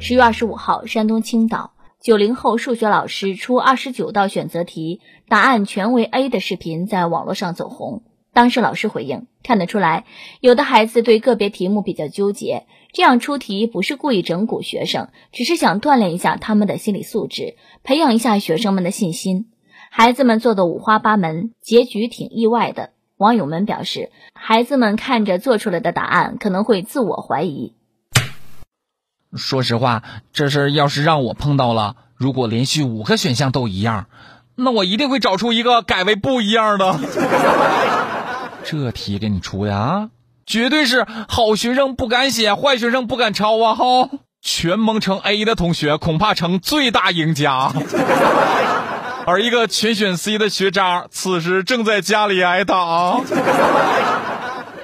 十月二十五号，山东青岛九零后数学老师出二十九道选择题，答案全为 A 的视频在网络上走红。当时老师回应，看得出来，有的孩子对个别题目比较纠结，这样出题不是故意整蛊学生，只是想锻炼一下他们的心理素质，培养一下学生们的信心。孩子们做的五花八门，结局挺意外的。网友们表示，孩子们看着做出来的答案，可能会自我怀疑。说实话，这事要是让我碰到了，如果连续五个选项都一样，那我一定会找出一个改为不一样的。这题给你出的啊，绝对是好学生不敢写，坏学生不敢抄啊！哈，全蒙成 A 的同学恐怕成最大赢家，而一个全选 C 的学渣，此时正在家里挨打。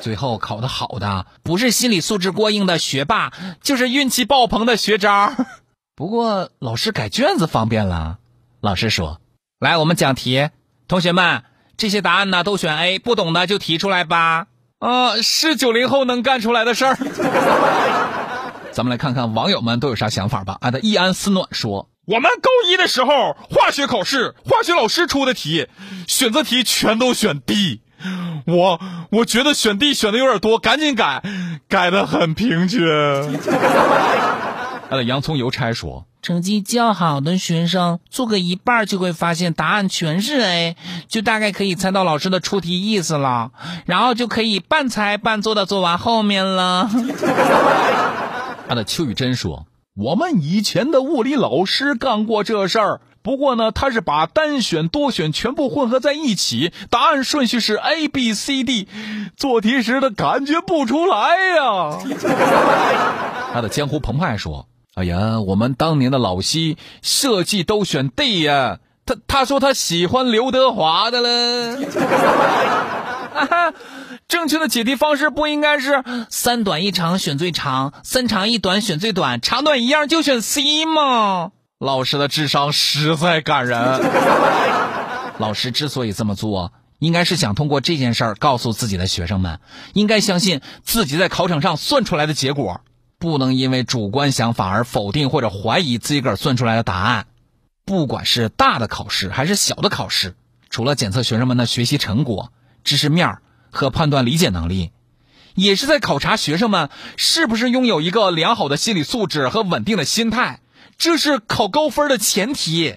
最后考的好的，不是心理素质过硬的学霸，就是运气爆棚的学渣。不过老师改卷子方便了，老师说：“来，我们讲题，同学们，这些答案呢都选 A，不懂的就提出来吧。”啊，是九零后能干出来的事儿。咱们来看看网友们都有啥想法吧。俺的易安思暖说：“我们高一的时候，化学考试，化学老师出的题，选择题全都选 D。”我我觉得选 D 选的有点多，赶紧改，改的很平均。他的洋葱邮差说，成绩较好的学生做个一半就会发现答案全是 A，就大概可以猜到老师的出题意思了，然后就可以半猜半做的做完后面了。他的邱雨珍说，我们以前的物理老师干过这事儿。不过呢，他是把单选、多选全部混合在一起，答案顺序是 A、B、C、D，做题时的感觉不出来呀。他的江湖澎湃说：“哎呀，我们当年的老西设计都选 D 呀，他他说他喜欢刘德华的了。正确的解题方式不应该是三短一长选最长，三长一短选最短，长短一样就选 C 吗？”老师的智商实在感人。老师之所以这么做，应该是想通过这件事儿告诉自己的学生们，应该相信自己在考场上算出来的结果，不能因为主观想法而否定或者怀疑自己个儿算出来的答案。不管是大的考试还是小的考试，除了检测学生们的学习成果、知识面和判断理解能力，也是在考察学生们是不是拥有一个良好的心理素质和稳定的心态。这是考高分的前提。